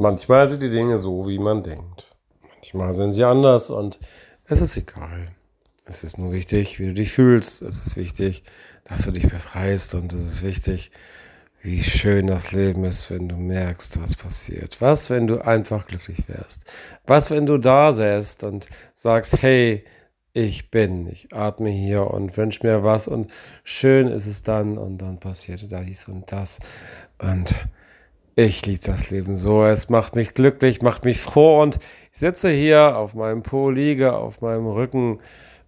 Manchmal sind die Dinge so, wie man denkt. Manchmal sind sie anders und es ist egal. Es ist nur wichtig, wie du dich fühlst. Es ist wichtig, dass du dich befreist und es ist wichtig, wie schön das Leben ist, wenn du merkst, was passiert. Was, wenn du einfach glücklich wärst? Was, wenn du da säst und sagst, hey, ich bin, ich atme hier und wünsche mir was und schön ist es dann und dann passiert da dies und das und ich liebe das Leben so. Es macht mich glücklich, macht mich froh und ich sitze hier auf meinem Po, liege auf meinem Rücken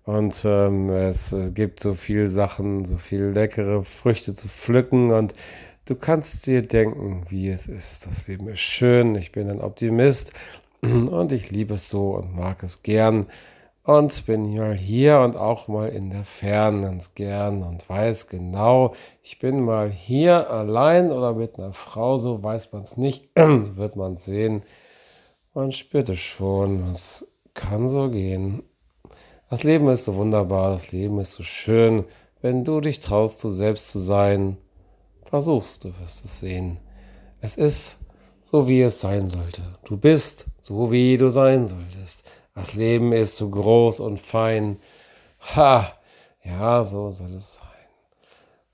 und ähm, es gibt so viele Sachen, so viele leckere Früchte zu pflücken und du kannst dir denken, wie es ist. Das Leben ist schön, ich bin ein Optimist und ich liebe es so und mag es gern und bin mal hier und auch mal in der Ferne ganz gern und weiß genau, ich bin mal hier allein oder mit einer Frau, so weiß man es nicht, wird man sehen. Man spürt es schon, es kann so gehen. Das Leben ist so wunderbar, das Leben ist so schön. Wenn du dich traust, du selbst zu sein, versuchst, du wirst es sehen. Es ist so, wie es sein sollte. Du bist so, wie du sein solltest. Das Leben ist so groß und fein. Ha, ja, so soll es sein.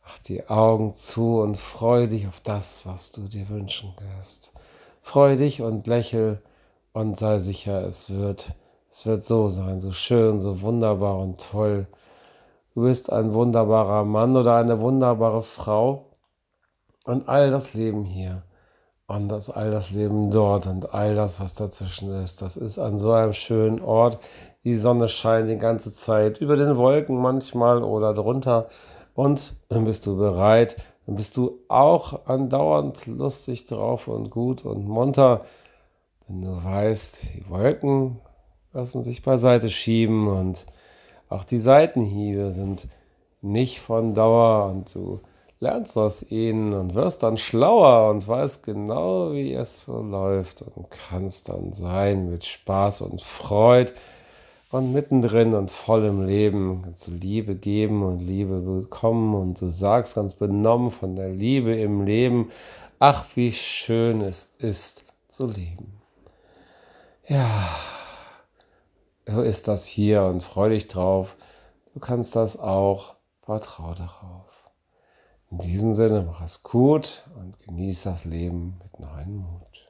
Mach die Augen zu und freu dich auf das, was du dir wünschen wirst. Freu dich und lächel und sei sicher, es wird, es wird so sein, so schön, so wunderbar und toll. Du bist ein wunderbarer Mann oder eine wunderbare Frau und all das Leben hier und das, all das Leben dort und all das, was dazwischen ist. Das ist an so einem schönen Ort. Die Sonne scheint die ganze Zeit über den Wolken manchmal oder drunter. Und dann bist du bereit, dann bist du auch andauernd lustig drauf und gut und munter. Wenn du weißt, die Wolken lassen sich beiseite schieben und auch die Seitenhiebe sind nicht von Dauer und du lernst aus ihnen und wirst dann schlauer und weißt genau, wie es verläuft und kannst dann sein mit Spaß und Freude und mittendrin und voll im Leben kannst du Liebe geben und Liebe bekommen und du sagst ganz benommen von der Liebe im Leben, ach, wie schön es ist zu leben. Ja, so ist das hier und freu dich drauf. Du kannst das auch, vertrau darauf. In diesem Sinne, mach es gut und genieß das Leben mit neuen Mut.